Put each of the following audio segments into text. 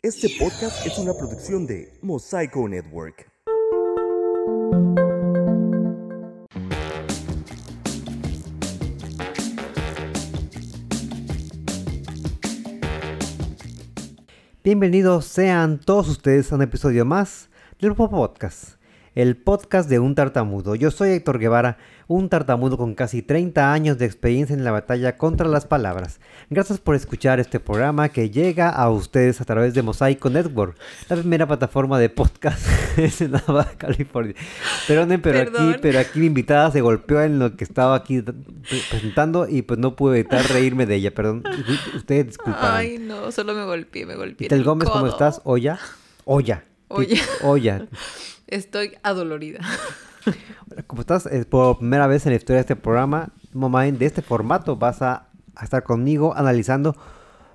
Este podcast es una producción de Mosaico Network. Bienvenidos sean todos ustedes a un episodio más del Podcast, el podcast de un tartamudo. Yo soy Héctor Guevara, un tartamudo con casi 30 años de experiencia en la batalla contra las palabras. Gracias por escuchar este programa que llega a ustedes a través de Mosaico Network, la primera plataforma de podcast en Nava, California. Perdonen, pero Perdón. aquí, pero aquí mi invitada se golpeó en lo que estaba aquí pre- presentando y pues no pude evitar reírme de ella. Perdón, ustedes disculparán. Ay, no, solo me golpeé, me golpeé. Tel el Gómez, ¿cómo estás? Olla. Olla. Olla. Olla. Estoy adolorida. Como estás eh, por primera vez en la historia de este programa, mamá, de este formato vas a, a estar conmigo analizando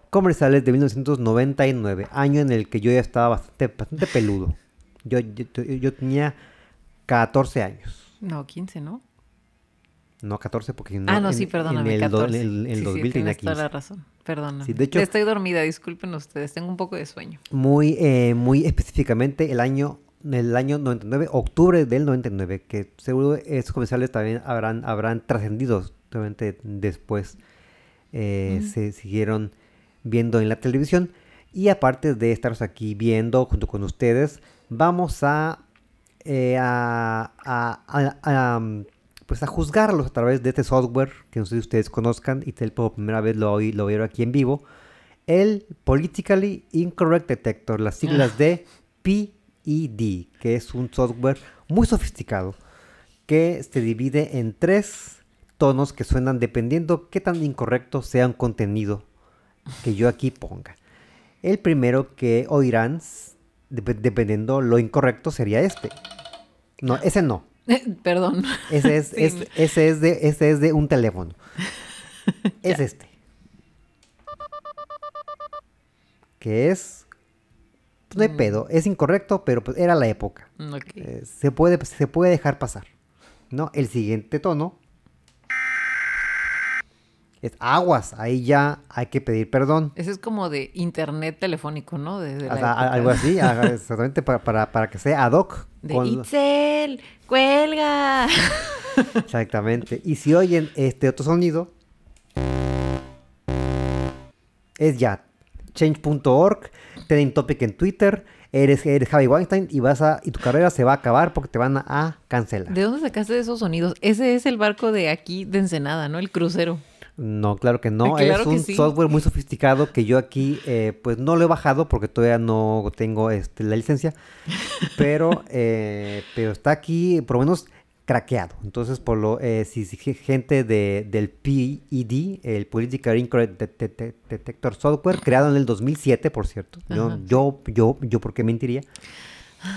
comerciales de 1999, año en el que yo ya estaba bastante, bastante peludo. Yo, yo, yo tenía 14 años. No, 15, ¿no? No 14 porque ah, no, en- sí, perdóname, En el, do- 14. en en Sí, sí, 2000 tenía tienes 15. toda la razón. Sí, de hecho- Estoy dormida, disculpen ustedes, tengo un poco de sueño. muy, eh, muy específicamente el año, el año 99, octubre del 99, que seguro esos comerciales también habrán, habrán trascendido obviamente después. eh, Se siguieron viendo en la televisión. Y aparte de estaros aquí viendo junto con ustedes, vamos a, eh, a, a- a- um, pues a juzgarlos a través de este software que no sé si ustedes conozcan y por primera vez lo, lo vieron aquí en vivo el Politically Incorrect Detector, las siglas de PED, que es un software muy sofisticado que se divide en tres tonos que suenan dependiendo qué tan incorrecto sea un contenido que yo aquí ponga. El primero que oirán, dep- dependiendo lo incorrecto, sería este. No, ese no. Perdón. Ese es, Sí, es- ese es de, ese es de un teléfono. es este. Que es. Pues, no hay Mm. pedo. Es incorrecto, pero pues era la época. Ok. Eh, se, puede, se puede dejar pasar. ¿No? El siguiente tono. Es aguas. Ahí ya hay que pedir perdón. Ese es como de internet telefónico, ¿no? Desde la a- algo así. Exactamente para, para, para que sea ad hoc. De con- Itzel, cuelga. Exactamente. Y si oyen este otro sonido, es ya change.org, trending topic en Twitter, eres, eres Javi Weinstein y vas a y tu carrera se va a acabar porque te van a, a cancelar. ¿De dónde sacaste esos sonidos? Ese es el barco de aquí de Ensenada, ¿no? El crucero. No, claro que no. Claro es un sí. software muy sofisticado que yo aquí eh, pues no lo he bajado porque todavía no tengo este, la licencia. Pero, eh, pero está aquí por lo menos craqueado. Entonces, por lo eh, si, si gente de, del PED, el Political Incorrect De- De- De- Detector Software, creado en el 2007, por cierto. Yo, yo, yo, yo, ¿por qué mentiría?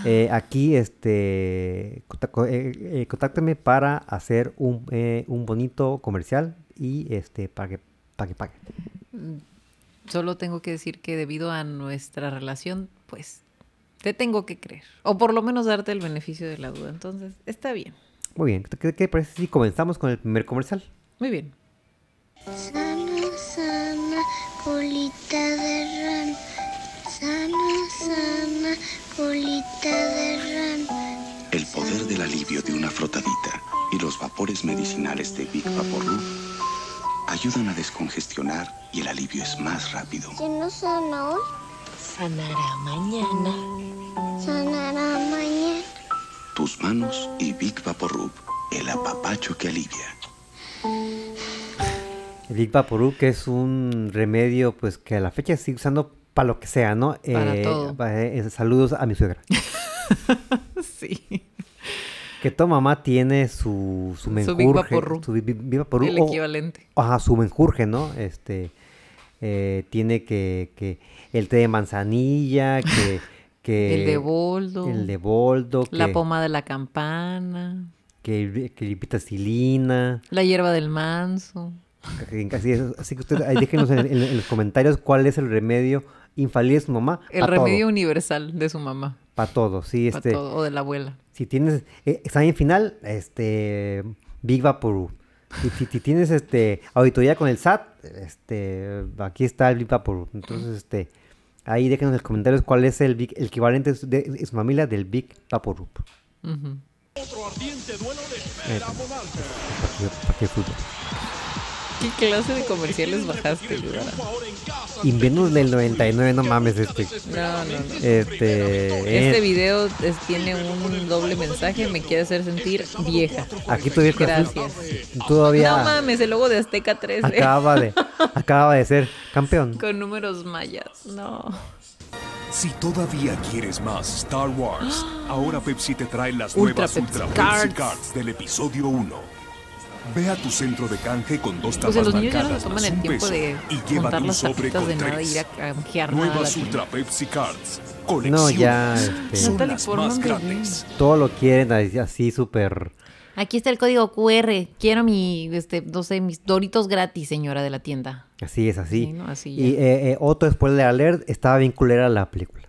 Eh, aquí, este, eh, eh, contácteme para hacer un, eh, un bonito comercial y este, para que, para que pague. Solo tengo que decir que debido a nuestra relación, pues te tengo que creer. O por lo menos darte el beneficio de la duda. Entonces, está bien. Muy bien, ¿qué, parece si comenzamos con el primer comercial? Muy bien. Sana, sana, colita de ran. Sana, sana, colita de ran. El poder del alivio de una frotadita y los vapores medicinales de Big Vaporub ayudan a descongestionar y el alivio es más rápido. Si no sana hoy, Sanará mañana. sanará mañana. Tus manos y Big Vaporub, el apapacho que alivia. Big Vaporub, que es un remedio pues que a la fecha sigue usando para lo que sea, ¿no? Para todo. pa- eh, saludos a mi suegra. Sí. Que tu mamá tiene su, su Su menjurje. Big Vaporub. Su Big, Big Vaporub, El o- equivalente. Ajá, su menjurje, ¿no? Este, eh, tiene que, que el té de manzanilla, que... que el de boldo. El de boldo, La poma de la campana. que, que vitacilina. La hierba del manso. Así, es, así que ustedes ahí déjenos en, en- en los comentarios cuál es el remedio infalible de su mamá. El todo, remedio universal de su mamá. Para todo, sí, pa' este... todo, o de la abuela. Si tienes eh, examen final, este Big Vaporub. Si, si- si tienes este auditoría con el SAT, este aquí está el Big Vaporub. Entonces, este Ahí déjenos en los comentarios cuál es el, big- el equivalente de su- de, de su familia del Big Vaporub. Ujú. Eh, partido- partido de fútbol. ¿Qué clase de comerciales bajaste, Yudara? Invierno del 99, no mames este. No, no, no. Este, Este eh, video es- tiene un doble mensaje, me quiere hacer sentir vieja. aquí todavía Gracias. todavía No mames, el logo de Azteca 13 acaba de acaba de ser campeón. con números mayas. No. Si todavía quieres más Star Wars, ahora Pepsi te trae las Ultra nuevas Pepsi Ultra Cards. Pepsi Cards del episodio 1. Ve a tu centro de canje con dos Pues tapas a los niños ya no toman el tiempo peso de y contar un las sobre con de nada, tres. ir a canjear Nuevas. Ultra Pepsi Cards. No, ya este, Son las más grandes. todo lo quieren así, súper Aquí está el código QR. Quiero mi, este, no sé, mis doritos gratis, señora de la tienda. así es así. Sí, ¿no? Así y eh, eh, otro spoiler alert estaba bien culera la película.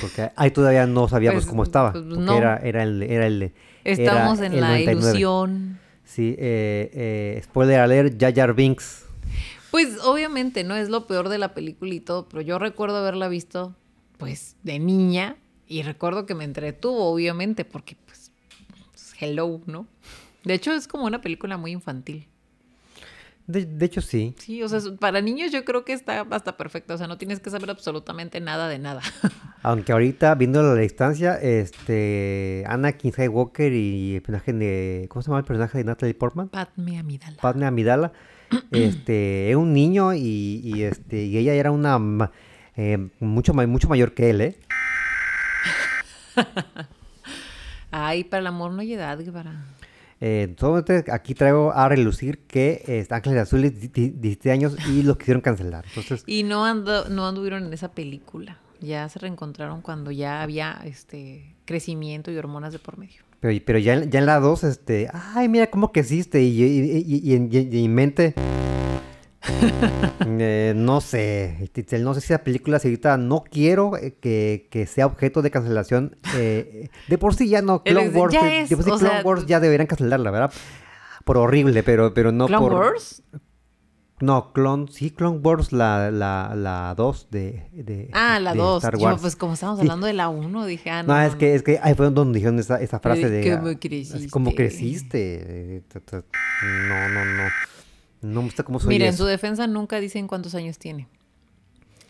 Porque ahí todavía no sabíamos Pues, cómo estaba. pues, porque no. era, era el, era el Estamos era en el la 99. ilusión. Sí, eh, eh, spoiler alert, Jar Binks. Pues obviamente, ¿no? Es lo peor de la película y todo, pero yo recuerdo haberla visto, pues, de niña y recuerdo que me entretuvo, obviamente, porque, pues, hello, ¿no? De hecho, es como una película muy infantil. De, de hecho, sí. Sí, o sea, para niños yo creo que está hasta perfecta, o sea, no tienes que saber absolutamente nada de nada. Aunque ahorita, viéndolo a la distancia, este, Anakin Skywalker y el personaje de... ¿Cómo se llama el personaje de Natalie Portman? Padme Amidala. Padme Amidala. este, era un niño y, y, este, y ella era una... eh, mucho, mucho mayor que él, ¿eh? Ay, para el amor no hay edad, para... Eh, solamente aquí traigo a relucir que eh, Ángeles Azules, di- di- 17 años y lo quisieron cancelar. Entonces, Y no, ando, no anduvieron en esa película. Ya se reencontraron cuando ya había este crecimiento y hormonas de por medio. pero, pero ya, en- ya en la 2, este, ay, mira cómo que existe. Y, y- y- y en, en mente, eh, no sé, Titzel, no sé si la película si ahorita no quiero eh, que, que sea objeto de cancelación. eh, de por sí ya no, Clone Wars, ya de, es, de por sí Clone sea, Wars ya deberían cancelarla, ¿verdad? Por horrible, pero, pero no ¿Clone por... Wars? No, Clone, sí, Clone Wars, la, la, la 2 de, de Ah, la de 2. Star Yo, Wars. pues como estábamos Sí. hablando de la 1, dije, ah, no. No, es que, es que ahí fue donde dijeron esa, esa frase Eh, de... ¿cómo ah, creciste? como creciste. eh, No, no, no. No me gusta cómo soy Mira, en su defensa nunca dicen cuántos años tiene.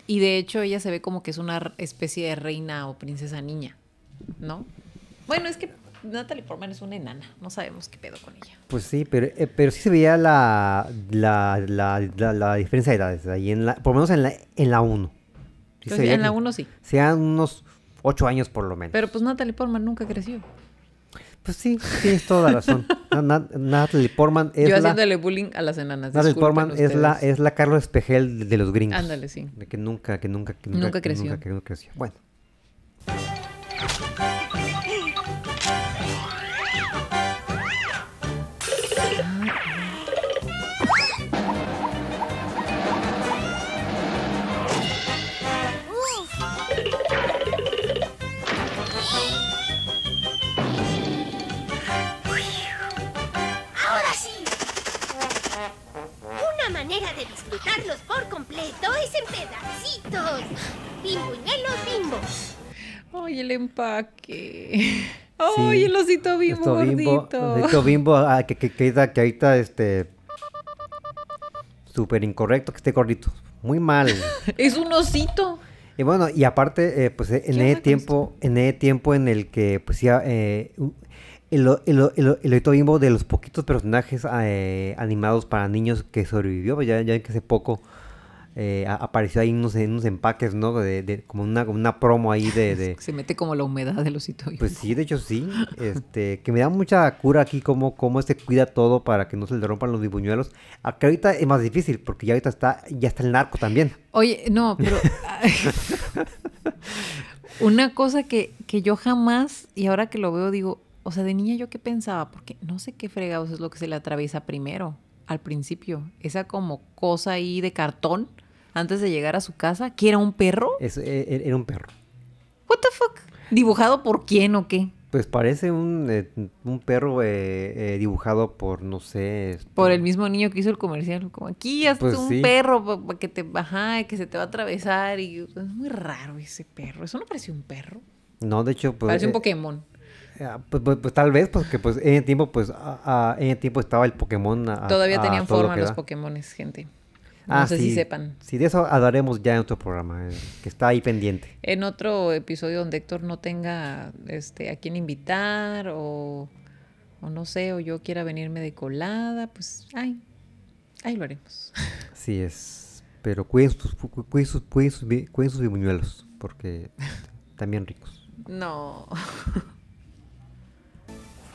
Y de hecho ella se ve como que es una especie de reina o princesa niña, ¿no? Bueno, es que Natalie Portman es una enana, no sabemos qué pedo con ella. Pues sí, pero, eh, pero sí se veía la, la, la, la, la diferencia de edades. Ahí en la, por lo menos en la, en la 1. Sí Pues, en la que 1 sí. Sean unos 8 años por lo menos. Pero pues Natalie Portman nunca creció. Pues sí, tienes toda la razón. Na- na- Natalie Portman es Yo la... haciéndole bullying a las enanas. Natalie Portman es la, es la Carlos Espejel de, de los gringos. Ándale, sí. De que nunca, que nunca, que nunca, Nunca creció. nunca, que nunca creció. Bueno. Bimbuñuelos bimbo. Ay, el empaque. Ay, Sí. el osito bimbo Esto bimbo, gordito. osito bimbo, ah, que, que, que ahorita, que ahorita, este, súper incorrecto que esté gordito. Muy mal. Es un osito. y bueno, y aparte, eh, pues eh, en ese tiempo, en ese tiempo en el que, pues ya, eh, el, el, el, el osito bimbo de los poquitos personajes eh, animados para niños que sobrevivió, pues ya, ya ven que hace poco eh, apareció ahí unos, en unos empaques, ¿no? De, de- como, una, como una promo ahí de- de, Se mete como la humedad del osito. Pues sí, de hecho sí. Este, que me da mucha cura aquí cómo, cómo se cuida todo para que no se le rompan los bibuñuelos. Acá ahorita es más difícil porque ya ahorita está, ya está el narco también. Oye, no, pero... Una cosa que, que yo jamás, y ahora que lo veo, digo, o sea, de niña yo qué pensaba, porque no sé qué fregados es lo que se le atraviesa primero, al principio. Esa como cosa ahí de cartón, antes de llegar a su casa, que era un perro. Es, e- e- era un perro. What the fuck? ¿Dibujado por quién o qué? Pues parece un, eh, un perro eh, eh, dibujado por, no sé... este, Por el mismo niño que hizo el comercial. Como aquí hasta Pues un sí. perro que te ajá, que se te va a atravesar. Y es muy raro ese perro. Eso no parece un perro. No, de hecho, pues... parece un eh, Pokémon. ah, pues, pues- pues tal vez, porque pues en el tiempo, pues, a- a- en el tiempo estaba el Pokémon a- Todavía tenían forma los. Pokémones, gente. No Ah, sé sí. si sepan. Sí, de eso hablaremos ya en otro programa, eh, que está ahí pendiente. En otro episodio donde Héctor no tenga este, a quién invitar o, o no sé, o yo quiera venirme de colada, pues ay, ahí lo haremos. Así es. Pero cuiden sus, cu- cu- cuiden sus, cuiden sus, bi- cuiden sus buñuelos, porque también ricos. No.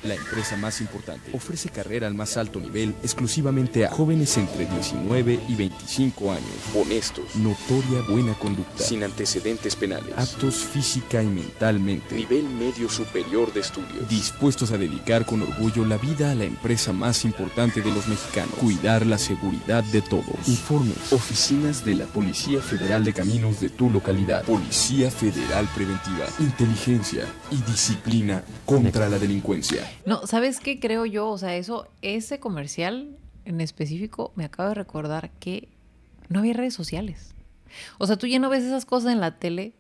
La empresa más importante ofrece carrera al más alto nivel exclusivamente a jóvenes entre 19 y 25 años. Honestos, notoria buena conducta, sin antecedentes penales, aptos física y mentalmente, nivel medio superior de estudios, dispuestos a dedicar con orgullo la vida a la empresa más importante de los mexicanos, cuidar la seguridad de todos. Informes, oficinas de la Policía Federal de Caminos de tu localidad, Policía Federal Preventiva, inteligencia y disciplina contra la delincuencia. No, ¿sabes qué creo yo? O sea, eso, ese comercial en específico me acabo de recordar que no había redes sociales. O sea, tú ya no ves esas cosas en la tele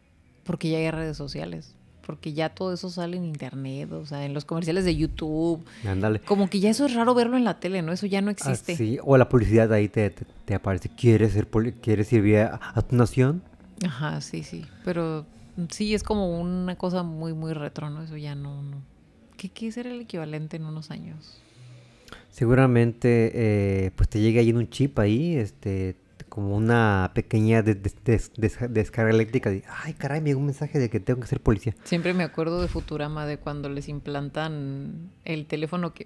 porque ya hay redes sociales. Porque ya todo eso sale en internet, o sea, en los comerciales de YouTube. Ándale. Como que ya eso es raro verlo en la tele, ¿no? Eso ya no Ah, existe. sí, O la publicidad ahí te, te, te aparece. ¿Quieres, ser ¿Quieres servir a, a tu nación? Ajá, sí, sí. Pero sí es como una cosa muy, muy retro, ¿no? Eso ya no, no. ¿Qué, qué será el equivalente en unos años? Seguramente eh, pues te llega ahí en un chip ahí, este, como una pequeña des- des- des- des- descarga eléctrica de, ay caray, me llegó un mensaje de que tengo que ser policía. Siempre me acuerdo de Futurama, de cuando les implantan el teléfono que,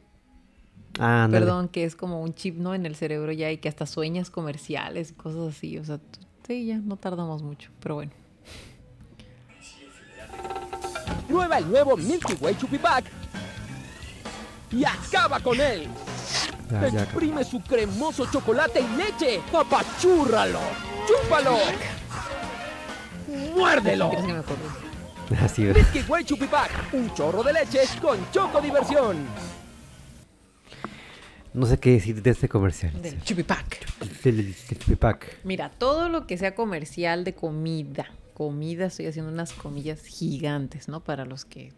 Ah, perdón, que es como un chip, ¿no? En el cerebro ya y que hasta sueñas comerciales y cosas así. O sea, sí, ya no tardamos mucho, pero bueno. Prueba el nuevo Milky Way Chupipac y acaba con él. Ya, ya, Exprime su cremoso chocolate y leche. ¡Apachúrralo! ¡Chúpalo! ¡Muérdelo! Así es. Way Chupipac, un chorro de leche con choco diversión. No sé qué decir de este comercial. Del Chupipac. Del Chupipac. Mira, todo lo que sea comercial de comida, comida, estoy haciendo unas comillas gigantes, ¿no? Para los que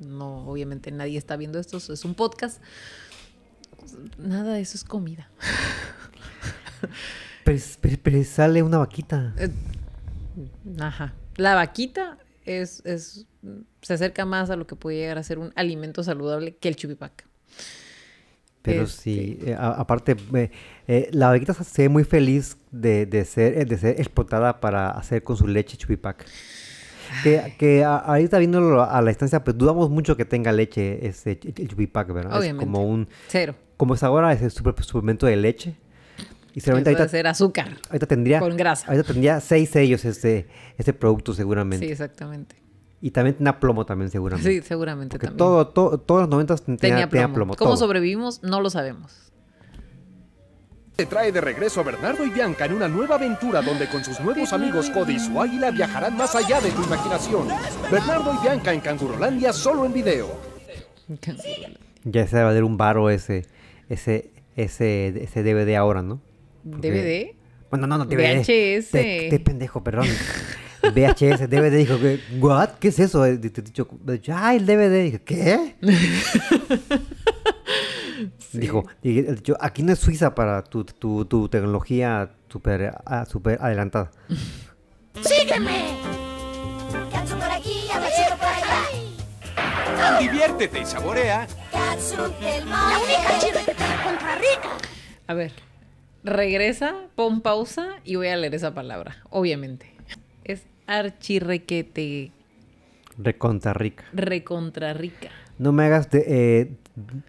no, obviamente nadie está viendo esto, es un podcast. Nada de eso es comida. Pero, es- pero- pero sale una vaquita. Eh, Ajá. La vaquita es, es, se acerca más a lo que puede llegar a ser un alimento saludable que el chupipac. Pero Este- sí, eh, a- aparte, eh, eh, la vaquita se ve muy feliz de, de ser, de ser explotada para hacer con su leche chupipac. Que, que a- ahorita viéndolo a la distancia, pues dudamos mucho que tenga leche ese chupipac, ¿verdad? Obviamente. Es como un, Cero. como es ahora, es el super- suplemento de leche. Y seguramente ahorita, ser azúcar. ahorita tendría, con grasa. ahorita tendría seis sellos este, este producto Sí, seguramente. exactamente. Y también tenía plomo también seguramente. Sí, seguramente Porque también. todo, todo, todos los 90 tenía, tenía tenía plomo. plomo. ¿Cómo todo. sobrevivimos? No lo sabemos. Te trae de regreso a Bernardo y Bianca en una nueva aventura donde con sus nuevos amigos Cody y su águila viajarán más allá de tu imaginación. Bernardo y Bianca en Cangurolandia solo en video. Ya se va a valer un baro ese, ese, ese, ese DVD ahora, ¿no? Porque- ¿DVD? Bueno, no, no, DVD. VHS. Te, te pendejo, perdón. VHS, DVD, dijo, que, ¿what? ¿Qué es eso? Te, te- dicho, ah, el DVD. Dije, ¿qué? Dijo, yo, aquí no es Suiza para tu, tu, tu tecnología súper ah, súper adelantada. ¡Sígueme! Katsu por aquí, Abachito por allá. Diviértete y saborea. Katsu del mar. La única chida que te encuentra rica. A ver, regresa, pon pausa y voy a leer esa palabra, obviamente. Es archirrequete, Recontra rica. recontra rica. No me hagas de, eh,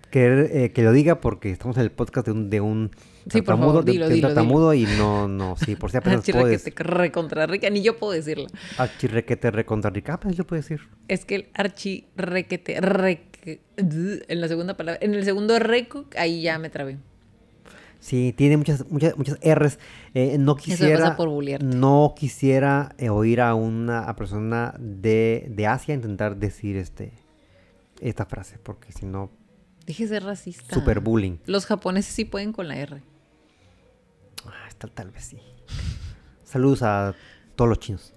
querer eh, que lo diga porque estamos en el podcast de un, de un Sí, por favor, de- dilo, de un dilo, y no, no, sí, por si apenas puedo Archirrequete, decir. recontra rica, ni yo puedo decirla. Archirrequete recontra rica. Ah, pues yo puedo decir. Es que el archirrequete, reque- en la segunda palabra, en el segundo reco, ahí ya me trabé. Sí, tiene muchas, muchas, muchas R's. Eh, no quisiera, por no quisiera eh, oír a una a persona de, de Asia intentar decir este esta frase, porque si no, Dije ser racista. super bullying. Los japoneses sí pueden con la R. Ah, tal vez sí. Saludos a todos los chinos.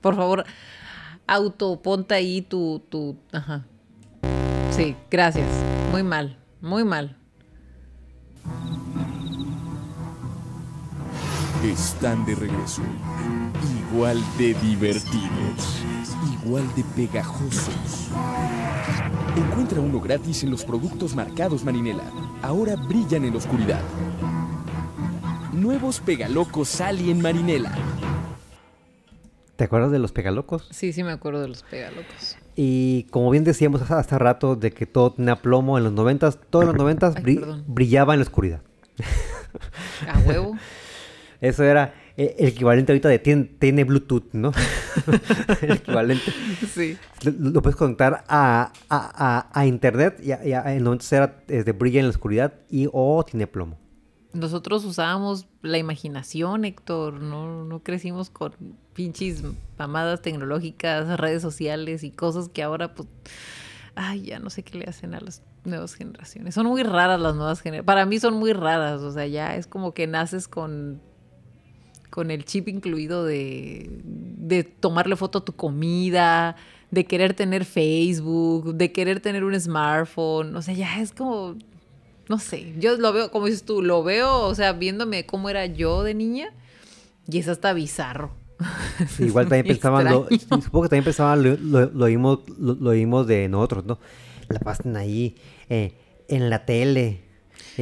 Por favor, auto, ponte ahí tu, tu, ajá. Sí, gracias. Muy mal, muy mal. Están de regreso. Igual de divertidos. Igual de pegajosos. Encuentra uno gratis en los productos marcados Marinela. Ahora brillan en la oscuridad. Nuevos pegalocos Sally en Marinela. ¿Te acuerdas de los pegalocos? Sí, sí me acuerdo de los pegalocos. Y como bien decíamos hace, hace rato de que todo tenía plomo en los noventas, todo en los noventas bri- brillaba en la oscuridad. A huevo. Eso era el equivalente ahorita de tiene, tiene Bluetooth, ¿no? el equivalente. Sí. Lo, lo puedes conectar a, a- a- a internet y, a- y a- en los 90 era eh, de brilla en la oscuridad y o tiene plomo. Nosotros usábamos la imaginación, Héctor. No, no crecimos con pinches mamadas tecnológicas, redes sociales y cosas que ahora, pues, ay, ya no sé qué le hacen a las nuevas generaciones. Son muy raras las nuevas generaciones. Para mí son muy raras. O sea, ya es como que naces con con el chip incluido de, de tomarle foto a tu comida, de querer tener Facebook, de querer tener un smartphone. O sea, ya es como, no sé, yo lo veo, como dices tú, lo veo, o sea, viéndome cómo era yo de niña, y es hasta bizarro. Sí, igual también pensaban, lo, supongo que también pensaban, lo, lo, lo oímos, lo, oímos de nosotros, ¿no? La pasan ahí, eh, en la tele,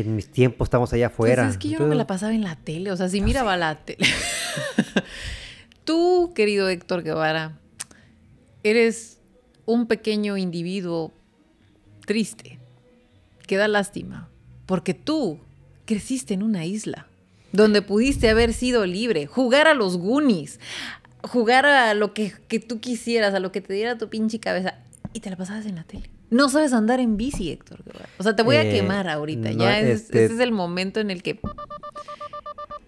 en mis tiempos estamos allá afuera. Pues es que yo no me la pasaba en la tele, o sea, si miraba la tele. Tú, querido Héctor Guevara, eres un pequeño individuo triste, que da lástima, porque tú creciste en una isla donde pudiste haber sido libre, jugar a los Goonies, jugar a lo que, que tú quisieras, a lo que te diera tu pinche cabeza, y te la pasabas en la tele. No sabes andar en bici, Héctor. O sea, te voy a Eh, quemar ahorita. no, ya es, este- ese es el momento en el que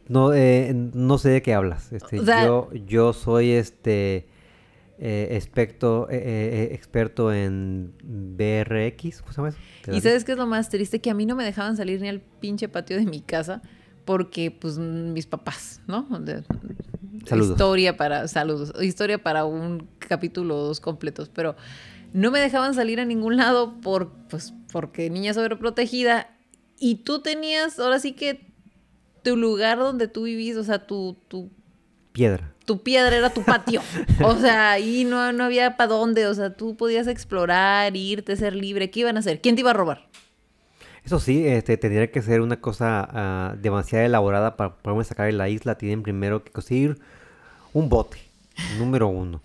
No, eh, no sé de qué hablas. Este, O sea- yo, yo soy este eh, experto, eh, experto en BRX. Y sabes qué es lo más triste, que a mí no me dejaban salir ni al pinche patio de mi casa porque pues mis papás, ¿no? De- Saludos. Historia para saludos, historia para un capítulo o dos completos, pero no me dejaban salir a ningún lado por pues porque niña sobreprotegida y tú tenías ahora sí que tu lugar donde tú vivís, o sea, tu tu Piedra. tu piedra era tu patio. O sea, ahí no, no había para dónde. O sea, tú podías explorar, irte, ser libre. ¿Qué iban a hacer? ¿Quién te iba a robar? Eso sí, este, tendría que ser una cosa ah, demasiado elaborada para poderme sacar de la isla. Tienen primero que conseguir un bote, número uno.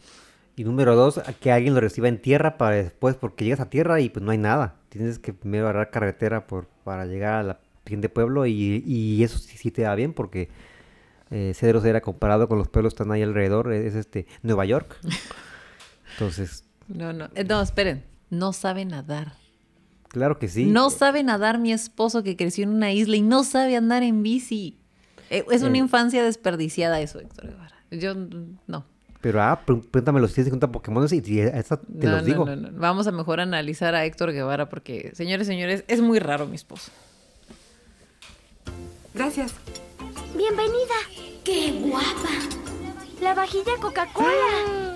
Y número dos, que alguien lo reciba en tierra para después, porque llegas a tierra y pues no hay nada. Tienes que primero agarrar carretera por, para llegar a la siguiente pueblo y, y eso sí, sí te da bien porque eh, Cedros era comparado con los pueblos que están ahí alrededor, es este Nueva York. Entonces, No, no. Eh, No, esperen. No sabe nadar. claro que sí. No sabe nadar mi esposo que creció en una isla y no sabe andar en bici. Eh, es una Eh. infancia desperdiciada eso, Héctor Guevara. Yo mm, no. Pero ah, pr- pregúntame si tienes cuenta Pokémon y, esta te No, los no, digo. no, no. Vamos a mejor analizar a Héctor Guevara porque, señores, señores, es muy raro mi esposo. Gracias. Bienvenida. ¡Qué guapa! La vajilla Coca-Cola.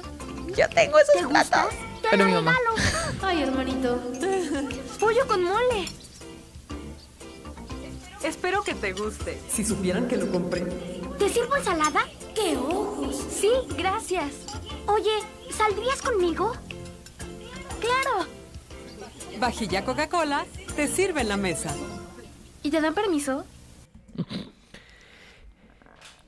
Yo tengo esos ¿Te? Te Pero la mi mamá. regalo. Ay, hermanito. Pollo con mole. Espero que te guste. Si supieran que lo compré. ¿Te sirvo ensalada? ¡Qué ojos! Sí, gracias. Oye, ¿saldrías conmigo? Claro. Vajilla Coca-Cola te sirve en la mesa. ¿Y te dan permiso?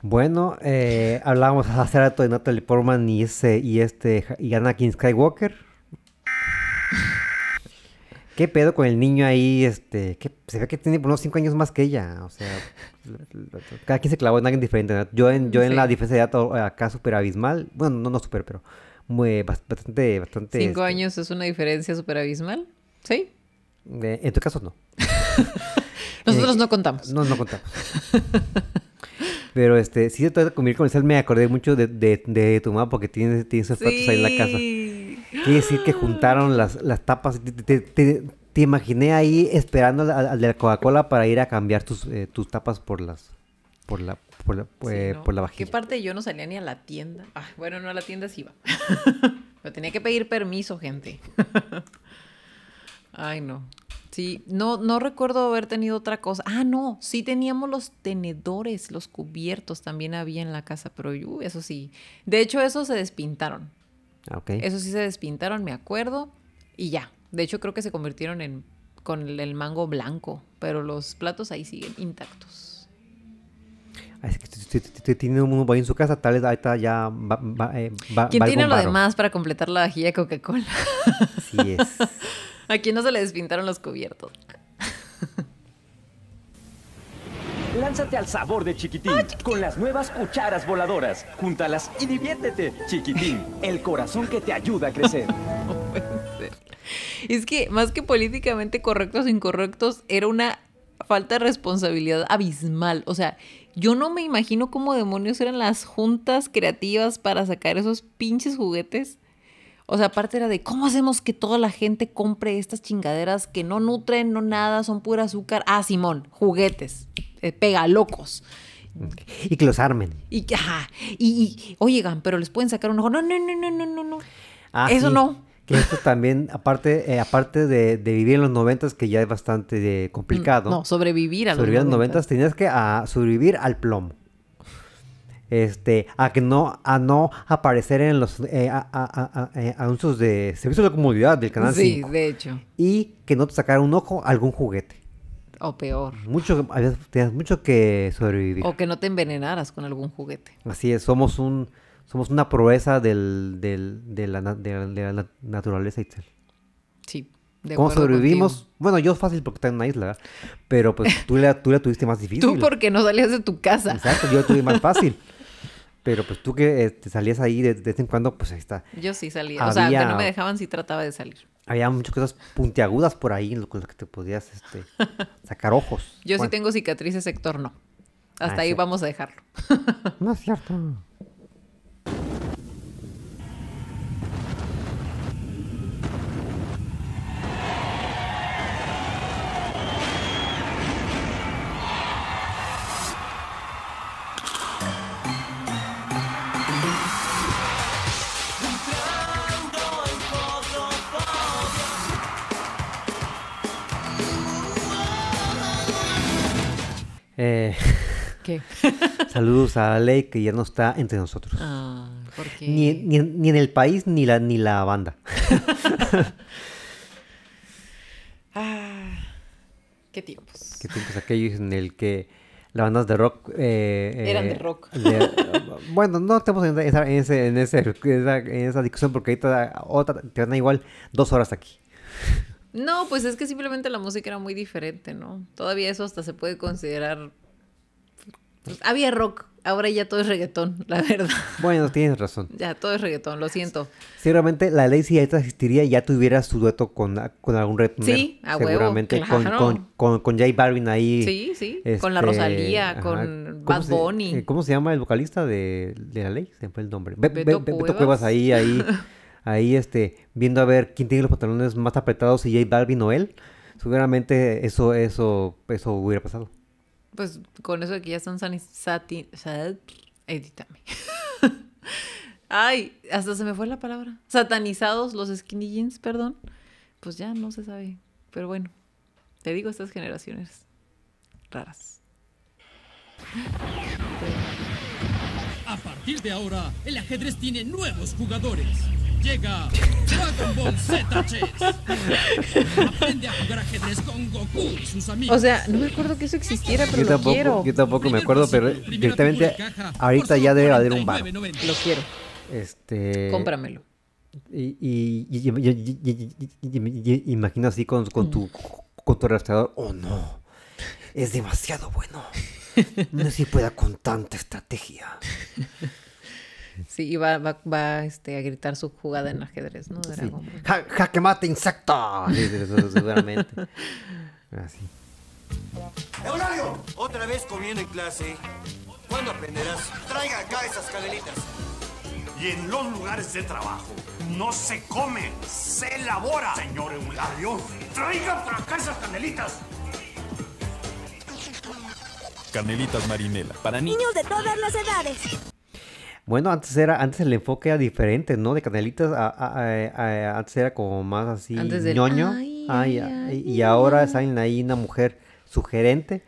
Bueno, eh, hablábamos hace rato de Natalie Portman y ese y este y Anakin Skywalker. ¿Qué pedo con el niño ahí? Este, que se ve que tiene unos 5 años más que ella. O sea, cada quien se clavó en alguien diferente. ¿no? Yo en, yo en Sí. la diferencia de dato acá súper abismal. Bueno, no, no súper, pero muy, bas- bastante, bastante. ¿Cinco este, años es una diferencia súper abismal? ¿Sí? eh, en tu caso no. Nosotros Eh, no contamos. No, no contamos. Pero este, sí, de todo el comercial me acordé mucho de, de, de tu mamá porque tiene, tiene sus platos ahí en la casa. Quiere decir que juntaron las, las tapas. Te, te- te- te imaginé ahí esperando al, de la Coca-Cola para ir a cambiar tus, eh, tus tapas por las por la por la, Sí, eh, ¿no? por la ¿Qué vajilla. parte yo no salía ni a la tienda? Ah, bueno, no a la tienda sí iba. Pero tenía que pedir permiso, gente. Ay, no. Sí, no, no recuerdo haber tenido otra cosa. Ah, no, sí teníamos los tenedores, los cubiertos también había en la casa, pero uh, eso sí. De hecho, esos se despintaron. Ah. Eso sí se despintaron, me acuerdo. Y ya. De hecho, creo que se convirtieron en con el, mango blanco. Pero los platos ahí siguen intactos. Ah, es que si- si tiene uno ahí en su casa, tal vez ahorita ya va, va, eh, va- ¿Quién tiene lo demás para completar la vajilla de Coca-Cola? Así es. ¿A quién no se le despintaron los cubiertos? Lánzate al sabor de Chiquitín con las nuevas cucharas voladoras. Júntalas y diviértete. Chiquitín, el corazón que te ayuda a crecer. Es que más que políticamente correctos o incorrectos, era una falta de responsabilidad abismal. O sea, yo no me imagino cómo demonios eran las juntas creativas para sacar esos pinches juguetes. O sea, aparte era de cómo hacemos que toda la gente compre estas chingaderas que no nutren, no nada, son pura azúcar. Ah, Simón, juguetes, eh, pega locos. Y que los armen. Y, que, ajá, y, y, oigan, pero les pueden sacar un ojo. No, no, no, no, no, no, no. Ah, Eso sí, no. Que esto también, aparte, eh, aparte de, de vivir en los noventas, que ya es bastante eh, complicado. No, sobrevivir a los sobrevivir a los 90s. noventas, tenías que ah, sobrevivir al plomo. Este, a que no, a no aparecer en los eh, a- a- a- eh, anuncios de servicios de comodidad del canal Sí, 5. de hecho. Y que no te sacara un ojo algún juguete. O peor. Mucho, tenías mucho que sobrevivir. O que no te envenenaras con algún juguete. Así es, somos un, somos una proeza del, del- de, la, de la- de la na- naturaleza Itzel. Sí. de ¿Cómo sobrevivimos? contigo. Bueno, yo fácil porque está en una isla, pero pues tú la, tú la tuviste más difícil. Tú porque no salías de tu casa. Exacto, yo tuve más fácil. Pero pues tú que eh, te salías ahí de, de vez en cuando, pues ahí está. Yo sí salía. O sea, Había- no me dejaban, sí trataba de salir. Había muchas cosas puntiagudas por ahí en lo- con las que te podías este, sacar ojos. Yo sí tengo cicatrices, Héctor, no. Hasta Ah, ahí sí. vamos a dejarlo. No es cierto. Eh, ¿Qué? saludos a Ley que ya no está entre nosotros. Ah, ¿por qué? Ni, ni, ni en el país ni la, ni la banda. Ah, qué tiempos. que tiempos aquellos en el que las bandas de rock eh, Eran de eh, rock. de- bueno no estamos en esa, en ese, en, ese- esa, en esa discusión porque ahorita otra, te van a igual dos horas aquí No, pues es que simplemente la música era muy diferente, ¿no? Todavía eso hasta se puede considerar. pues, había rock, ahora ya todo es reggaetón, la verdad. bueno tienes razón Ya todo es reggaetón, lo siento. seguramente la ley si ahorita existiría ya tuviera su dueto con, con algún red Sí, a huevo, seguramente con, claro. con, con, con J Balvin ahí Sí, sí, con la este, Rosalía, ajá. con ¿Cómo Bad Bunny. eh, ¿Cómo se llama el vocalista de, de la ley? Se me fue el nombre. Be- Be- Beto Be- Beto Cuevas. Cuevas ahí, ahí, ahí, este, viendo a ver quién tiene los pantalones más apretados, si J Balvin o él. Seguramente eso, eso, eso hubiera pasado. Pues con eso de que ya están sani- sati- sa- edítame. Ay, hasta se me fue la palabra. Satanizados los skinny jeans, perdón. Pues ya no se sabe. Pero bueno, te digo estas generaciones raras. A partir de ahora, el ajedrez tiene nuevos jugadores llega Dragon Ball Z Aprende a jugar ajedrez con Goku y sus amigos. O sea, no me acuerdo que eso existiera, pero yo tampoco, lo quiero. Yo tampoco me acuerdo, pero directamente ahorita ya debe haber un bar. Lo quiero. Este. Cómpramelo. Y, imagino así con, con tu con tu rastreador. Oh no, es demasiado bueno. No se pueda con tanta estrategia. Sí, y va, va, va, este, a gritar su jugada en ajedrez, ¿no? Sí. Ja, jaque mate insecto. Sí, seguramente. Así. ¡Eulario! ¿Otra vez comiendo en clase? ¿Cuándo aprenderás? Traiga acá esas canelitas. Y en los lugares de trabajo, no se come, se elabora. Señor Eulario, traiga para acá esas canelitas. Canelitas Marinela. Para niños. Niños de todas las edades. Bueno, antes era, antes el enfoque era diferente, ¿no? De canelitas, a- a- a- a- antes era como más así Antes del, ñoño. "Ay, Ay, ay, ay, ay, y ahora salen ahí una mujer sugerente.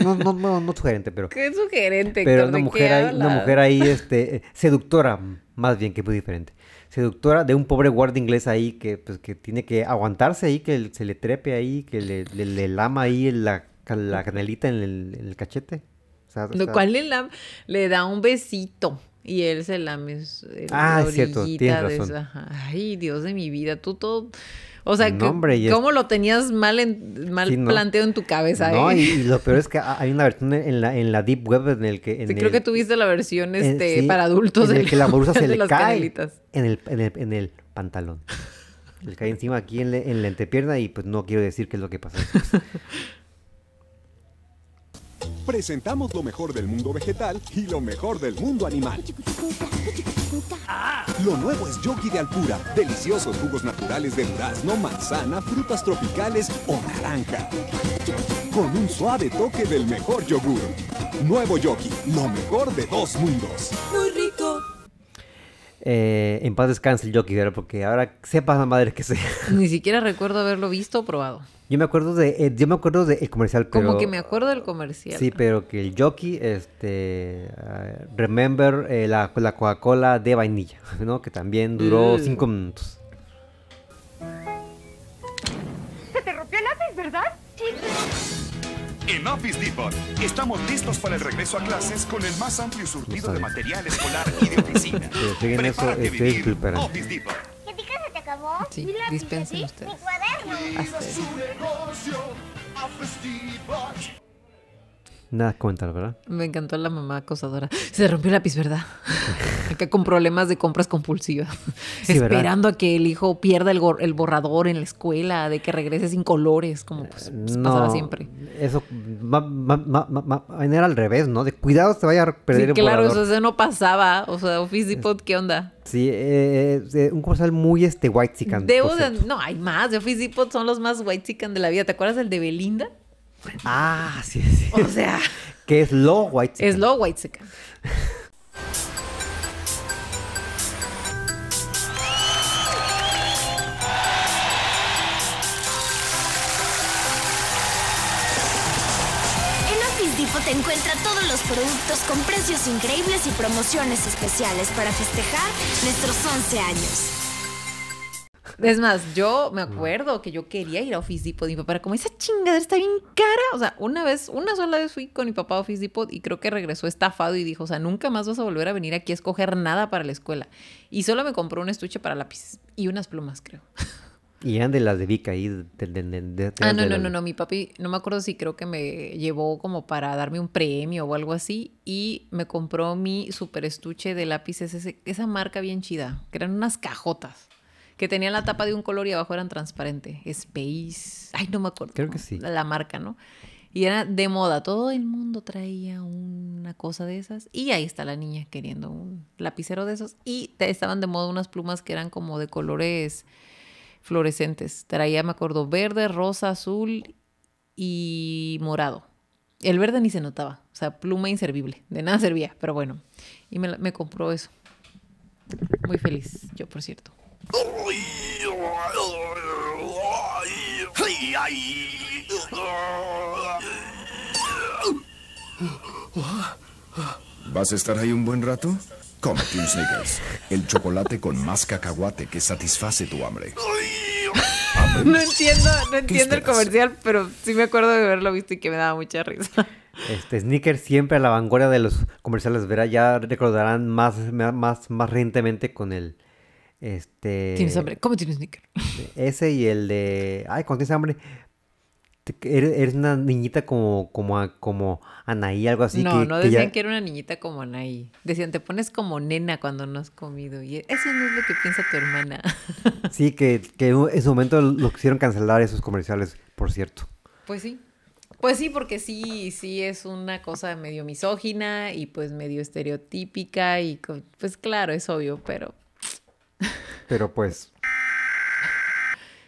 No, no, no, no sugerente, pero. Qué sugerente, Pero una ¿de mujer ahí, una mujer ahí, este, seductora, más bien que muy diferente. Seductora de un pobre guardia inglés ahí que, pues, que tiene que aguantarse ahí, que se le trepe ahí, que le, le, le lama ahí la, la canelita en el, en el cachete. O sea, Lo cual le, lam- le da un besito y él se lame el- Ah, la cierto, tienes razón. Ay, Dios de mi vida, tú todo... O sea, No, hombre, y es- ¿cómo lo tenías mal, en, mal Sí, ¿no? planteado en tu cabeza? No, eh? y, y lo peor es que ha- hay una versión en la, en la Deep Web en el que... En Sí, el, creo que tuviste la versión en- este, sí, para adultos En el que la bolsa se le cae en el, en, el, en el pantalón. Le cae encima aquí en, la- en la entrepierna y pues no quiero decir qué es lo que pasa. Presentamos lo mejor del mundo vegetal y lo mejor del mundo animal. Lo nuevo es Yogi de Alpura. Deliciosos jugos naturales de durazno, manzana, frutas tropicales o naranja. Con un suave toque del mejor yogur. Nuevo Yogi, lo mejor de dos mundos. Muy rico. Eh, en paz descanse el jockey, ¿verdad? porque ahora sepa la madre que sea. Ni siquiera recuerdo haberlo visto o probado. Yo me acuerdo de, eh, yo me acuerdo del comercial, pero... Como que me acuerdo del comercial. Sí, pero que el jockey, este, ah, remember eh, la, la Coca-Cola de vainilla, ¿no? Que también duró Mm. cinco minutos. En Office Depot estamos listos para el regreso a clases con el más amplio surtido de material escolar y de oficina. Pero siguen eso, este, vivir disculpen. Office Depot. ¿Que tu casa te acabó? Sí, Mi lápiz, dispensen ¿sí? ustedes. Mi cuaderno. Eso. Nada que comentar, ¿verdad? Me encantó la mamá acosadora. Se rompió el lápiz, ¿verdad? Acá con problemas de compras compulsivas. Sí, ¿verdad? Esperando a que el hijo pierda el, el borrador en la escuela, de que regrese sin colores, como pues, pues, pasaba No, siempre. eso ma- ma- ma- ma- ma- era al revés, ¿no? De cuidado te vaya a perder Sí, el claro, borrador. eso, eso no pasaba. O sea, Office Depot, ¿qué onda? Sí, eh, eh, un comercial muy este white chican. Debo de... No, hay más. De Office Depot son los más white chican de la vida. ¿Te acuerdas del de Belinda? Ah, sí, sí. O sea, Que es lo white chican. es lo white los productos con precios increíbles y promociones especiales para festejar nuestros 11 años. Es más, yo me acuerdo que yo quería ir a Office Depot y mi papá era como, esa chingadera está bien cara. O sea, una vez, una sola vez fui con mi papá a Office Depot y creo que regresó estafado y dijo, o sea, nunca más vas a volver a venir aquí a escoger nada para la escuela. Y solo me compró un estuche para lápices y unas plumas, creo. Y eran de las de Vika ahí. De, de- de- Ah, no, no, no, no, mi papi, no me acuerdo si creo que me llevó como para darme un premio o algo así y me compró mi super estuche de lápices, ese- esa marca bien chida, que eran unas cajotas, que tenían la tapa de un color y abajo eran transparente, Space, ay, no me acuerdo. Creo que sí. La marca, ¿no? Y era de moda, todo el mundo traía una cosa de esas y ahí está la niña queriendo un lapicero de esos y estaban de moda unas plumas que eran como de colores fluorescentes. Traía, me acuerdo, verde, rosa, azul y morado. El verde ni se notaba, o sea, pluma inservible, de nada servía, pero bueno. Y me, me compró eso. Muy feliz, yo por cierto. ¿Vas a estar ahí un buen rato? Cómete un Snickers. El chocolate con más cacahuate que satisface tu hambre. No entiendo, no entiendo el comercial, pero sí me acuerdo de haberlo visto y que me daba mucha risa. Este Sneakers siempre a la vanguardia de los comerciales, verá, ya recordarán más, más, más recientemente con el este Tienes hambre, cómete un sneaker. ese y el de ay, cuando tienes hambre eres, una niñita como como como Anaí algo así no, que, no que decían ya- que era una niñita como Anaí. Decían, te pones como nena cuando no has comido. Y eso no es lo que piensa tu hermana. sí que, que en su momento lo quisieron cancelar esos comerciales, por cierto. Pues sí. Pues sí, porque sí, sí es una cosa medio misógina y pues medio estereotípica y pues claro, es obvio, pero Pero pues.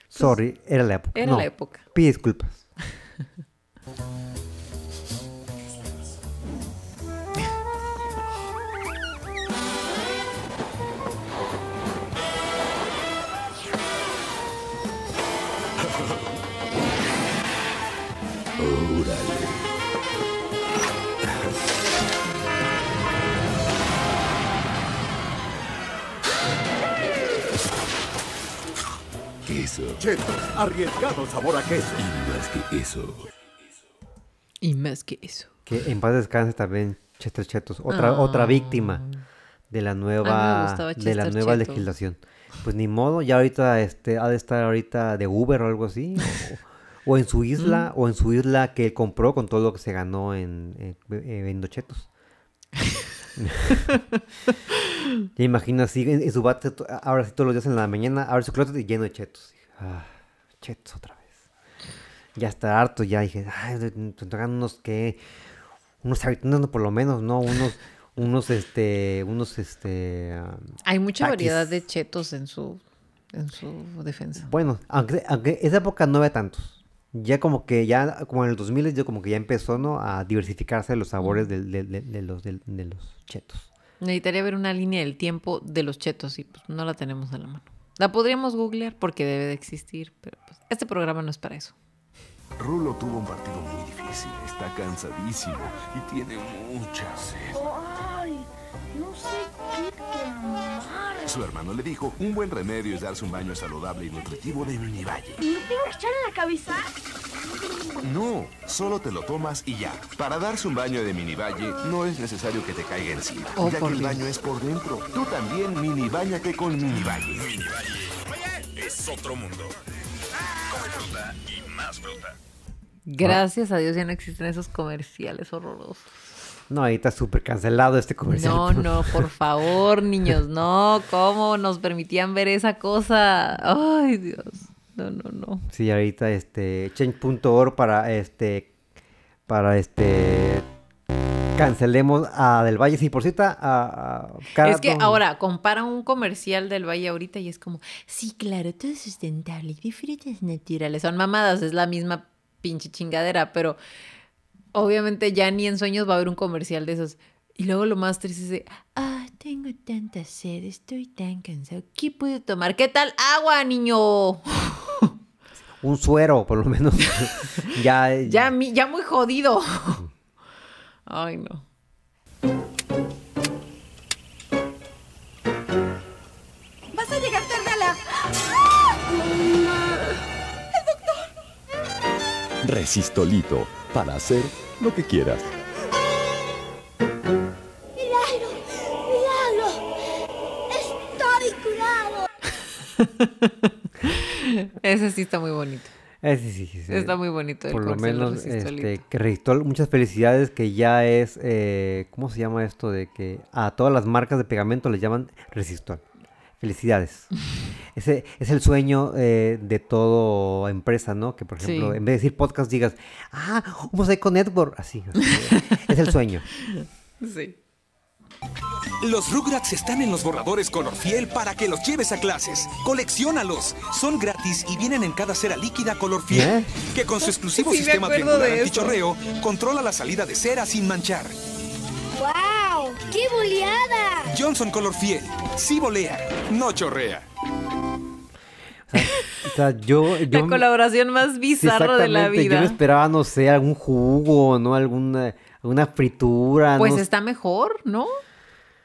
Sorry, era la época. era No, la época. Pide disculpas. Thank you. Queso. Chetos, arriesgado sabor a queso. Y más que eso. Y más que eso. Que en paz descanse también Chester Chetos. Otra, Ah. otra víctima de la nueva, de la nueva Chetos. legislación. Pues ni modo, ya ahorita este, ha de estar ahorita de Uber o algo así. O, o en su isla, Mm. o en su isla que él compró con todo lo que se ganó en, en, en Vendo Chetos. Ya imagino así en, en su bate, ahora sí todos los días en la mañana, abre su closet y lleno de chetos. Ah, chetos otra vez. Ya está harto, ya dije, ay, tocan unos que, unos no, por lo menos, ¿no? Unos, unos, este, unos, este... ah, Hay mucha taquis. variedad de chetos en su, en su defensa. Bueno, aunque, aunque esa época no había tantos. Ya como que ya, como en el 2000, yo como que ya empezó, ¿no? A diversificarse los sabores del- del- del- de, los, de los chetos. Necesitaría ver una línea del tiempo de los chetos y pues no la tenemos a la mano. La podríamos googlear porque debe de existir, pero pues este programa no es para eso. Rulo tuvo un partido muy difícil, está cansadísimo y tiene mucha sed. Su hermano le dijo, un buen remedio es darse un baño saludable y nutritivo de mini valle. ¿Me tengo que echar en la cabeza? No, solo te lo tomas y ya. Para darse un baño de mini valle no es necesario que te caiga encima, Oh, ya que el baño es por dentro. Tú también mini bañate con mini valle. Mini Valle es otro mundo. Come fruta y más fruta. Gracias a Dios ya no existen esos comerciales horrorosos. No, ahí está súper cancelado este comercial. No, no, por favor, niños, no. ¿Cómo nos permitían ver esa cosa? Ay, Dios. No, no, no. Sí, ahorita este change.org para este para este cancelemos a Del Valle. Sí, por cita a, a Es que ahora compara un comercial del Valle ahorita y es como, sí, claro, todo es sustentable y frutas naturales. Son mamadas, es la misma pinche chingadera, pero obviamente ya ni en sueños va a haber un comercial de esos. Y luego lo más triste es de, ah, tengo tanta sed, estoy tan cansado, ¿qué puedo tomar? ¿Qué tal agua, niño? un suero, por lo menos. ya Ya, mi- ya muy jodido. Ay, no. Vas a llegar tarde a la... Resistolito, para hacer lo que quieras. ¡Milagro! ¡Milagro! ¡Estoy curado! Ese sí está muy bonito. Ese sí, sí, sí. Está muy bonito el Por lo menos, este, que Resistol, muchas felicidades, que ya es, eh, ¿cómo se llama esto? De que a todas las marcas de pegamento les llaman Resistol. Felicidades. Ese es el sueño eh, de todo empresa, ¿no? Que, por ejemplo, Sí. en vez de decir podcast, digas, ah, un mosaico network. Así, así, es el sueño. Sí. Los Rugrats están en los borradores color fiel para que los lleves a clases. Colecciónalos. Son gratis y vienen en cada cera líquida color fiel. ¿Eh? Que con su exclusivo Sí, sistema triangular antichorreo controla la salida de cera sin manchar. ¡Wow! ¡Qué boleada! Johnson color fiel. Sí volea, no chorrea. O sea, yo... yo La colaboración más Sí, bizarra de la exactamente, Yo me vida. esperaba, no sé, algún jugo, ¿no? Alguna, alguna fritura. Pues no está mejor, ¿no?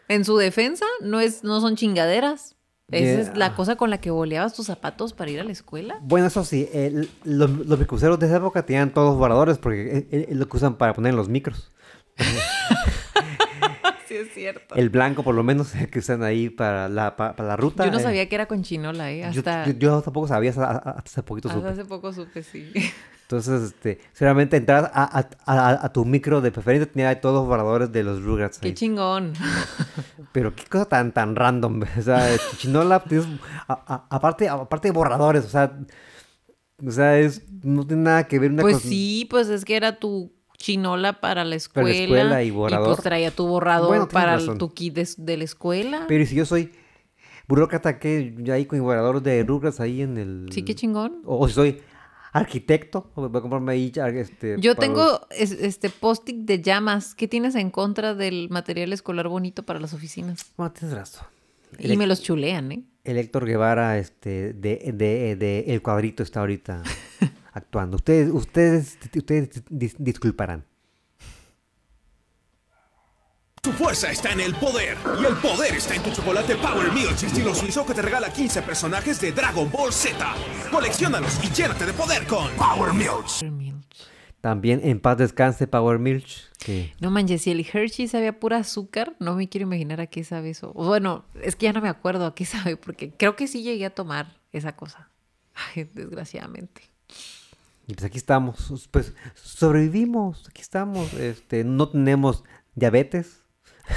En su defensa, no es, no son chingaderas. Esa Yeah. es la cosa con la que boleabas tus zapatos para ir a la escuela. Bueno, eso sí, el- los, los microbuseros de esa época tenían todos voladores porque es, es lo que usan para poner en los micros. Sí, es cierto. El blanco, por lo menos, que usan ahí para la, pa- para la ruta. Yo no eh. sabía que era con chinola, ¿eh? Yo, Hasta, yo- yo tampoco sabía, hasta, hasta hace poquito hasta supe. hace poco supe, sí. Entonces, este, seguramente entrar a, a- a- a tu micro de preferencia tenía todos los voladores de los Rugrats. Qué ahí. chingón. Pero qué cosa tan, tan random. O sea, tu chinola, tienes, a- a- aparte, aparte de borradores, o sea, o sea, es, no tiene nada que ver una Pues cosa- sí, pues es que era tu chinola para la escuela. Para la escuela y borrador. pues traía tu borrador Bueno, para tu kit de, de la escuela. Pero ¿y si yo soy burócrata que ahí con igualador de Rugrats ahí en el... Sí, qué chingón. O, o si soy arquitecto, o voy a comprarme ahí este... Yo para tengo es- este post-it de llamas. ¿Qué tienes en contra del material escolar bonito para las oficinas? Bueno, tienes razón. Y me los chulean, ¿eh? El Héctor Guevara, este, de, de, de El Cuadrito está ahorita actuando. Ustedes, ustedes, ustedes dis- disculparán. Tu fuerza está en el poder y el poder está en tu chocolate Power Milk estilo suizo que te regala 15 personajes de Dragon Ball Z. Colecciónalos y llénate de poder con Power Milk. También en paz descanse Power Milch, que No manches, si el Hershey sabía pura azúcar, no me quiero imaginar a qué sabe eso. Bueno, es que ya no me acuerdo a qué sabe, porque creo que sí llegué a tomar esa cosa. Ay, desgraciadamente. Y pues aquí estamos, pues sobrevivimos, aquí estamos, este, no tenemos diabetes,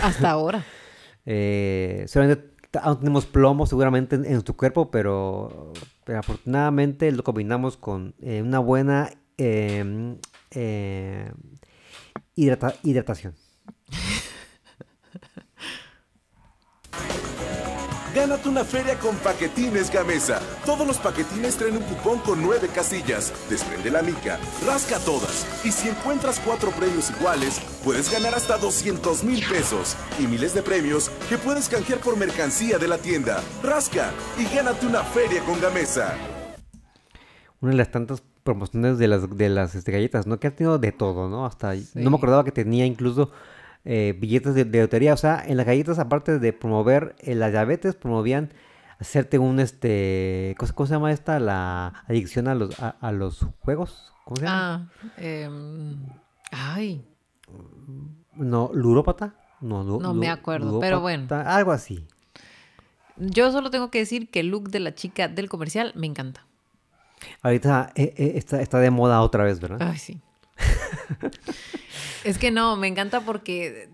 Hasta ahora. eh, solamente aún tenemos plomo seguramente en, en tu cuerpo, pero, pero afortunadamente lo combinamos con eh, una buena eh, eh, hidrata- hidratación. Gánate una feria con paquetines Gamesa. Todos los paquetines traen un cupón con nueve casillas. Desprende la mica, rasca todas. Y si encuentras cuatro premios iguales, puedes ganar hasta 200 mil pesos. Y miles de premios que puedes canjear por mercancía de la tienda. Rasca y gánate una feria con Gamesa. Una de las tantas promociones de las, de las este, galletas, ¿no? Que ha tenido de todo, ¿no? Hasta no me acordaba que tenía incluso eh, billetes de, de lotería. O sea, en las galletas, aparte de promover eh, la diabetes, promovían hacerte un este. ¿Cómo, se- cómo se llama esta? La adicción a los, a, a los juegos. ¿Cómo se llama? Ah, em, ay, No, lurópata. No, lu- No me acuerdo, pero bueno. Algo así. yo solo tengo que decir que el look de la chica del comercial me encanta. Ahorita eh, eh, está, está de moda otra vez, ¿verdad? Ay, sí. es que no, me encanta porque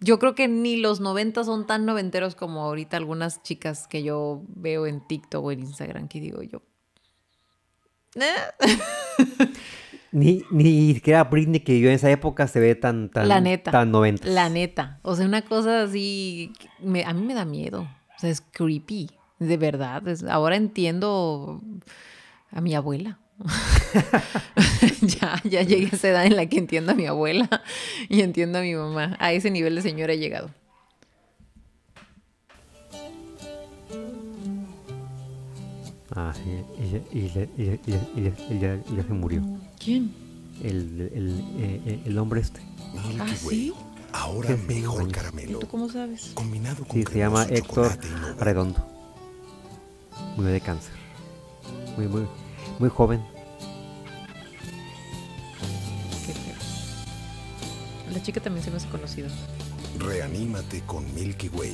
yo creo que ni los 90 son tan noventeros como ahorita algunas chicas que yo veo en TikTok o en Instagram que digo yo. "Eh". Ni, ni siquiera Britney que yo en esa época se ve tan, tan, la neta. tan 90. La neta. O sea, una cosa así, me- a mí me da miedo. O sea, es creepy. De verdad. es- ahora entiendo a mi abuela. ya, ya llegué a esa edad en la que entiendo a mi abuela y entiendo a mi mamá. A ese nivel de señora he llegado. Ah, sí, y, ya- y ya- y ya- y ya- y ya- y ya- y ya se murió. ¿Quién? El, el, eh, eh, el hombre este. ¿Ah, sí? Ahora Sí, sí, mejor años. caramelo. ¿Tú cómo sabes? Combinado con Sí, se llama Héctor. Redondo. Murió de cáncer. Muy, muy, muy joven. Qué feo. La chica también se me hace conocida. Reanímate con Milky Way.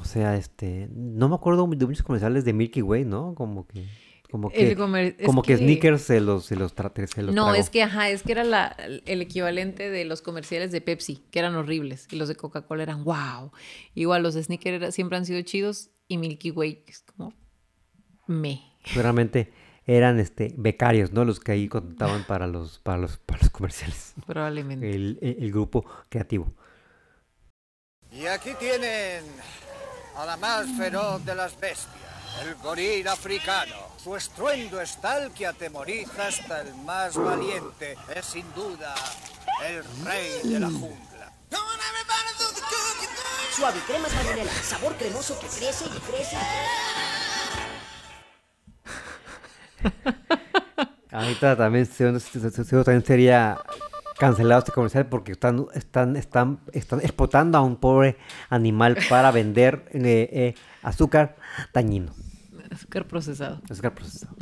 O sea, este, no me acuerdo de muchos comerciales de Milky Way, ¿no? Como que, como El que, comer- como que, que- Snickers se los, se los, tra- se los No, tragó. es que, ajá, es que era la, el equivalente de los comerciales de Pepsi, que eran horribles, y los de Coca-Cola eran wow. Igual los de Snickers era- siempre han sido chidos, y Milky Way es como me. Seguramente eran este becarios, ¿no? Los que ahí contaban para los, para los, para los comerciales. Probablemente. El, el- el grupo creativo. Y aquí tienen a la más feroz de las bestias, el gorila africano. Su estruendo es tal que atemoriza hasta el más valiente. Es sin duda el rey de la jungla. Suave, crema marinela, sabor cremoso que crece y crece. Ahorita también, también sería cancelado este comercial porque están, están, están, están explotando a un pobre animal para vender eh, eh, azúcar dañino. Azúcar procesado. Azúcar procesado.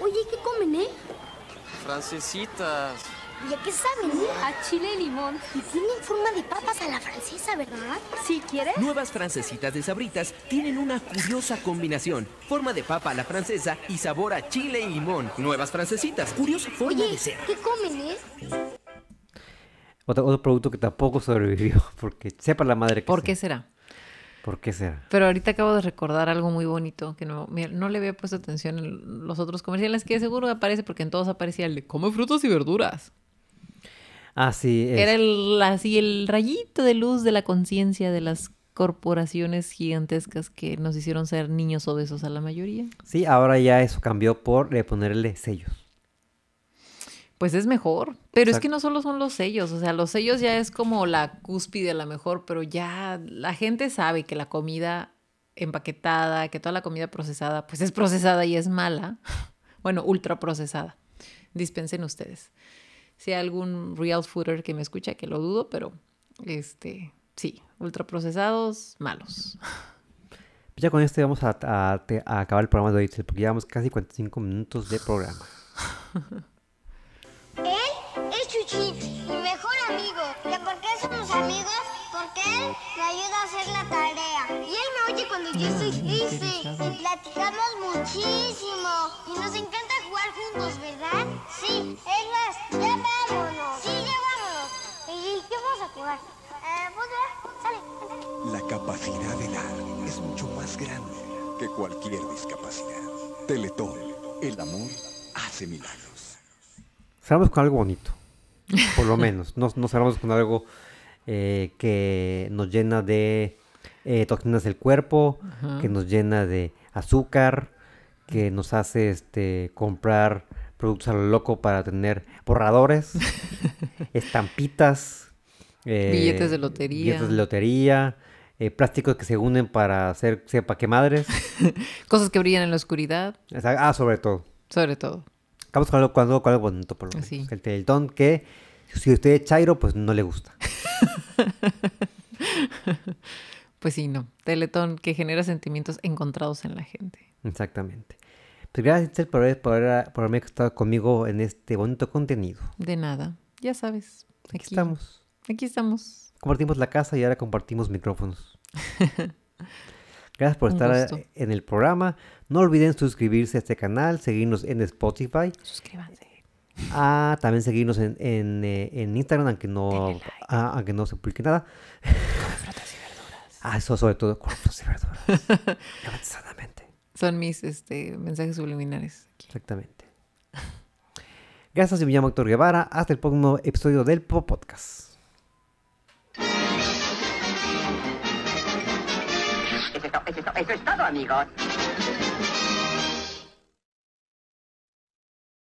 Oye, ¿qué comen, eh? Francesitas. ¿Y a qué saben? A chile y limón. Y tienen forma de papas a la francesa, ¿verdad? ¿Sí quieres? Nuevas francesitas de sabritas tienen una curiosa combinación. Forma de papa a la francesa y sabor a chile y limón. Nuevas francesitas, curiosa forma Oye, de ser. ¿qué comen, eh? Otro, otro producto que tampoco sobrevivió porque sepa la madre que ¿Por sea. qué será? ¿Por qué será? Pero ahorita acabo de recordar algo muy bonito que no, mira, no le había puesto atención en los otros comerciales, que seguro aparece porque en todos aparecía el de come frutas y verduras. Es- Era el, así el rayito de luz de la conciencia de las corporaciones gigantescas que nos hicieron ser niños obesos a la mayoría. Sí, ahora ya eso cambió por eh, ponerle sellos. Pues es mejor. Pero es que no solo son los sellos, o sea, los sellos ya es como la cúspide a la mejor, pero ya la gente sabe que la comida empaquetada, que toda la comida procesada, pues es procesada y es mala. Bueno, ultra procesada. Dispensen ustedes. Si hay algún real fooder que me escucha, que lo dudo, pero este, sí, ultra procesados, malos. Pues ya con esto vamos a, a- te- a acabar el programa de hoy, porque llevamos casi 45 minutos de programa. Él es Chuchín, mi mejor amigo. ¿Y por qué somos amigos? Él me ayuda a hacer la tarea. Y él me oye cuando yo estoy triste. Y platicamos muchísimo. Y nos encanta jugar juntos, ¿verdad? Sí, es más, ya vámonos. Sí, ya vámonos. ¿Y qué vamos a jugar? Eh, pues ya, sale. La capacidad de dar es mucho más grande que cualquier discapacidad. Teletón, el amor hace milagros. Cerramos con algo bonito, por lo menos. No, no cerramos con algo eh, que nos llena de eh, toxinas del cuerpo, que nos llena de azúcar, que nos hace este, comprar productos a lo loco para tener borradores, estampitas, eh, Billetes de lotería. billetes de lotería, eh, plásticos que se unen para hacer sepa qué madres. Cosas que brillan en la oscuridad, Ah, sobre todo. sobre todo. Acabamos con algo, con algo- con algo bonito, por lo menos. Sí. El teletón que, si usted es chairo, pues no le gusta. Pues sí, no. Teletón que genera sentimientos encontrados en la gente. Exactamente. Pues gracias, por, haber- por, haber- por haber estado conmigo en este bonito contenido. De nada. Ya sabes. Aquí estamos. Aquí estamos. Compartimos la casa y ahora compartimos micrófonos. Gracias por Un estar gusto. en el programa. No olviden suscribirse a este canal, seguirnos en Spotify. Suscríbanse. Ah, también seguirnos en, en, eh, en Instagram, aunque no, aunque no se publique nada. Ah, eso sobre todo con frutas y verduras. Son mis este, mensajes subliminares. Exactamente. Gracias, yo me llamo Héctor Guevara. Hasta el próximo episodio del Pop Podcast. Eso es, to- eso es to- eso es todo, amigos.